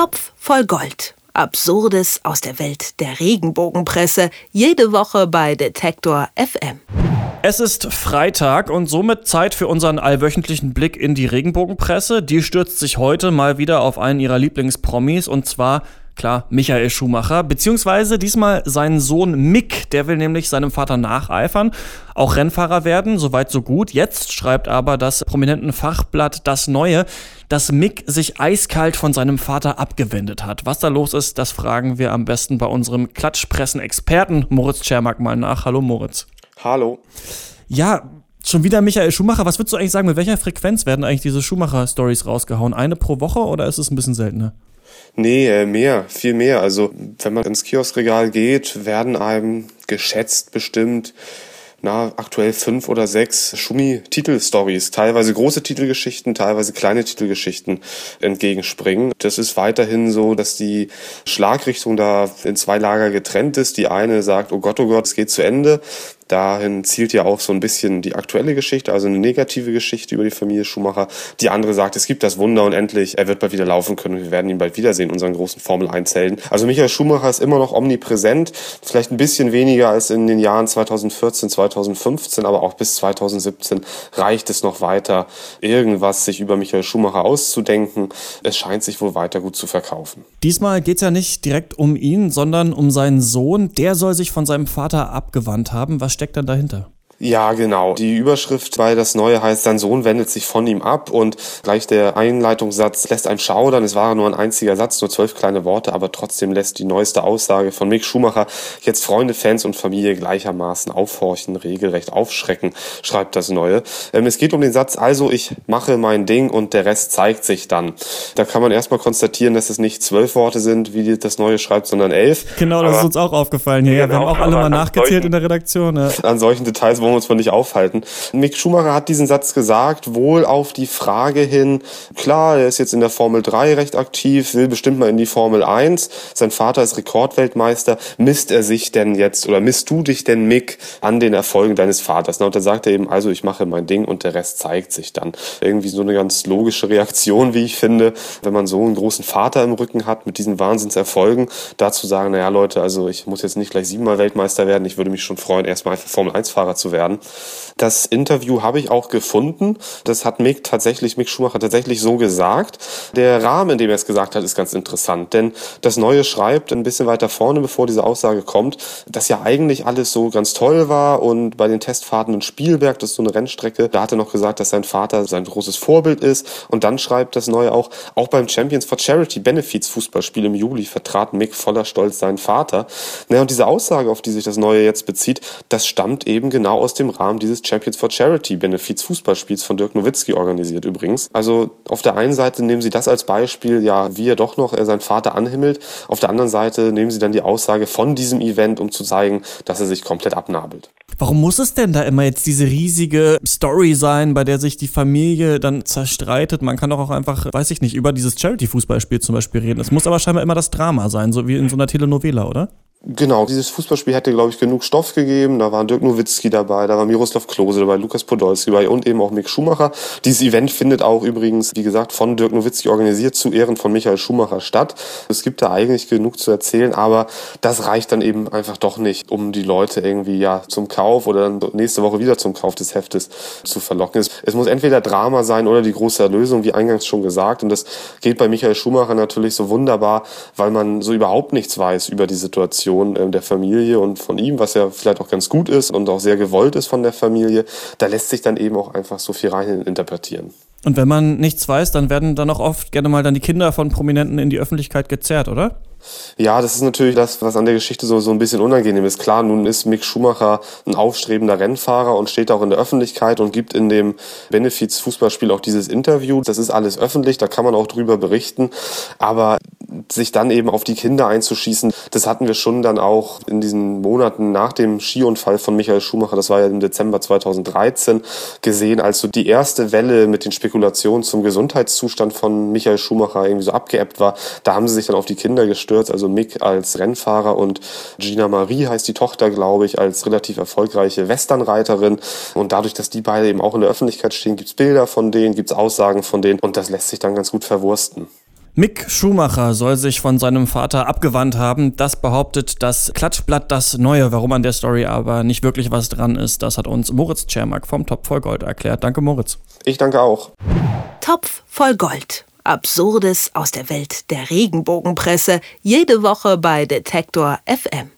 Topf voll Gold. Absurdes aus der Welt der Regenbogenpresse. Jede Woche bei Detektor FM. Es ist Freitag und somit Zeit für unseren allwöchentlichen Blick in die Regenbogenpresse. Die stürzt sich heute mal wieder auf einen ihrer Lieblingspromis und zwar Klar, Michael Schumacher, beziehungsweise diesmal seinen Sohn Mick, der will nämlich seinem Vater nacheifern, auch Rennfahrer werden, soweit so gut. Jetzt schreibt aber das prominenten Fachblatt Das Neue, dass Mick sich eiskalt von seinem Vater abgewendet hat. Was da los ist, das fragen wir am besten bei unserem Klatschpressen-Experten Moritz Tschermak mal nach. Hallo Moritz. Hallo. Ja, Schon wieder Michael Schumacher. Was würdest du eigentlich sagen, mit welcher Frequenz werden eigentlich diese Schumacher-Stories rausgehauen? Eine pro Woche oder ist es ein bisschen seltener? Nee, äh, mehr, viel mehr. Also wenn man ins Kioskregal geht, werden einem geschätzt bestimmt na, aktuell fünf oder sechs Schumi-Titelstories, teilweise große Titelgeschichten, teilweise kleine Titelgeschichten entgegenspringen. Das ist weiterhin so, dass die Schlagrichtung da in zwei Lager getrennt ist. Die eine sagt, oh Gott, oh Gott, es geht zu Ende dahin zielt ja auch so ein bisschen die aktuelle Geschichte, also eine negative Geschichte über die Familie Schumacher. Die andere sagt, es gibt das Wunder und endlich, er wird bald wieder laufen können und wir werden ihn bald wiedersehen, unseren großen Formel-1-Helden. Also Michael Schumacher ist immer noch omnipräsent, vielleicht ein bisschen weniger als in den Jahren 2014, 2015, aber auch bis 2017 reicht es noch weiter, irgendwas sich über Michael Schumacher auszudenken. Es scheint sich wohl weiter gut zu verkaufen. Diesmal geht es ja nicht direkt um ihn, sondern um seinen Sohn. Der soll sich von seinem Vater abgewandt haben. Was steckt dann dahinter? Ja, genau. Die Überschrift bei das Neue heißt, sein Sohn wendet sich von ihm ab und gleich der Einleitungssatz lässt einen schaudern. Es war nur ein einziger Satz, nur zwölf kleine Worte, aber trotzdem lässt die neueste Aussage von Mick Schumacher jetzt Freunde, Fans und Familie gleichermaßen aufhorchen, regelrecht aufschrecken, schreibt das Neue. Ähm, es geht um den Satz, also ich mache mein Ding und der Rest zeigt sich dann. Da kann man erstmal konstatieren, dass es nicht zwölf Worte sind, wie das Neue schreibt, sondern elf. Genau, das aber ist uns auch aufgefallen hier. Ja, wir haben auch alle mal nachgezählt solchen, in der Redaktion. Ja. An solchen Details, wo wollen wir uns von nicht aufhalten. Mick Schumacher hat diesen Satz gesagt, wohl auf die Frage hin, klar, er ist jetzt in der Formel 3 recht aktiv, will bestimmt mal in die Formel 1. Sein Vater ist Rekordweltmeister. Misst er sich denn jetzt oder misst du dich denn, Mick, an den Erfolgen deines Vaters? Und da sagt er eben, also ich mache mein Ding und der Rest zeigt sich dann. Irgendwie so eine ganz logische Reaktion, wie ich finde, wenn man so einen großen Vater im Rücken hat mit diesen Wahnsinnserfolgen, dazu sagen, naja Leute, also ich muss jetzt nicht gleich siebenmal Weltmeister werden, ich würde mich schon freuen, erstmal Formel 1 Fahrer zu werden. Das Interview habe ich auch gefunden. Das hat Mick tatsächlich, Mick Schumacher tatsächlich so gesagt. Der Rahmen, in dem er es gesagt hat, ist ganz interessant, denn das Neue schreibt ein bisschen weiter vorne, bevor diese Aussage kommt, dass ja eigentlich alles so ganz toll war und bei den Testfahrten in Spielberg, das ist so eine Rennstrecke, da hat er noch gesagt, dass sein Vater sein großes Vorbild ist und dann schreibt das Neue auch, auch beim Champions for Charity Benefits Fußballspiel im Juli vertrat Mick voller Stolz seinen Vater. Naja, und diese Aussage, auf die sich das Neue jetzt bezieht, das stammt eben genau aus dem Rahmen dieses Champions for Charity Benefiz Fußballspiels von Dirk Nowitzki organisiert übrigens. Also auf der einen Seite nehmen sie das als Beispiel, ja, wie er doch noch er seinen Vater anhimmelt. Auf der anderen Seite nehmen sie dann die Aussage von diesem Event, um zu zeigen, dass er sich komplett abnabelt. Warum muss es denn da immer jetzt diese riesige Story sein, bei der sich die Familie dann zerstreitet? Man kann doch auch einfach, weiß ich nicht, über dieses Charity-Fußballspiel zum Beispiel reden. Es muss aber scheinbar immer das Drama sein, so wie in so einer Telenovela, oder? Genau, dieses Fußballspiel hätte, glaube ich, genug Stoff gegeben. Da war Dirk Nowitzki dabei, da war Miroslav Klose dabei, Lukas Podolski dabei und eben auch Mick Schumacher. Dieses Event findet auch übrigens, wie gesagt, von Dirk Nowitzki organisiert zu Ehren von Michael Schumacher statt. Es gibt da eigentlich genug zu erzählen, aber das reicht dann eben einfach doch nicht, um die Leute irgendwie ja zum Kauf oder dann nächste Woche wieder zum Kauf des Heftes zu verlocken. Es, es muss entweder Drama sein oder die große Erlösung, wie eingangs schon gesagt. Und das geht bei Michael Schumacher natürlich so wunderbar, weil man so überhaupt nichts weiß über die Situation Reaktion äh, der Familie und von ihm, was ja vielleicht auch ganz gut ist und auch sehr gewollt ist von der Familie, da lässt sich dann eben auch einfach so viel rein interpretieren. Und wenn man nichts weiß, dann werden dann auch oft gerne mal dann die Kinder von Prominenten in die Öffentlichkeit gezerrt, oder? Ja, das ist natürlich das, was an der Geschichte so, so ein bisschen unangenehm ist. Klar, nun ist Mick Schumacher ein aufstrebender Rennfahrer und steht auch in der Öffentlichkeit und gibt in dem Benefiz-Fußballspiel auch dieses Interview. Das ist alles öffentlich, da kann man auch drüber berichten. Aber sich dann eben auf die Kinder einzuschießen, das hatten wir schon dann auch in diesen Monaten nach dem Skiunfall von Michael Schumacher, das war ja im Dezember 2013, gesehen, als so die erste Welle mit den Spekulationen zum Gesundheitszustand von Michael Schumacher irgendwie so abgeebbt war. Da haben sie sich dann auf die Kinder gestürzt, also Mick als Rennfahrer und Gina Marie heißt die Tochter, glaube ich, als relativ erfolgreiche Westernreiterin. Und dadurch, dass die beide eben auch in der Öffentlichkeit stehen, gibt's Bilder von denen, gibt's Aussagen von denen und das lässt sich dann ganz gut verwursten. Mick Schumacher soll sich von seinem Vater abgewandt haben. Das behauptet das Klatschblatt das Neue. Warum an der Story aber nicht wirklich was dran ist, das hat uns Moritz Czermak vom Topf voll Gold erklärt. Danke, Moritz. Ich danke auch. Topf voll Gold. Absurdes aus der Welt der Regenbogenpresse. Jede Woche bei Detektor FM.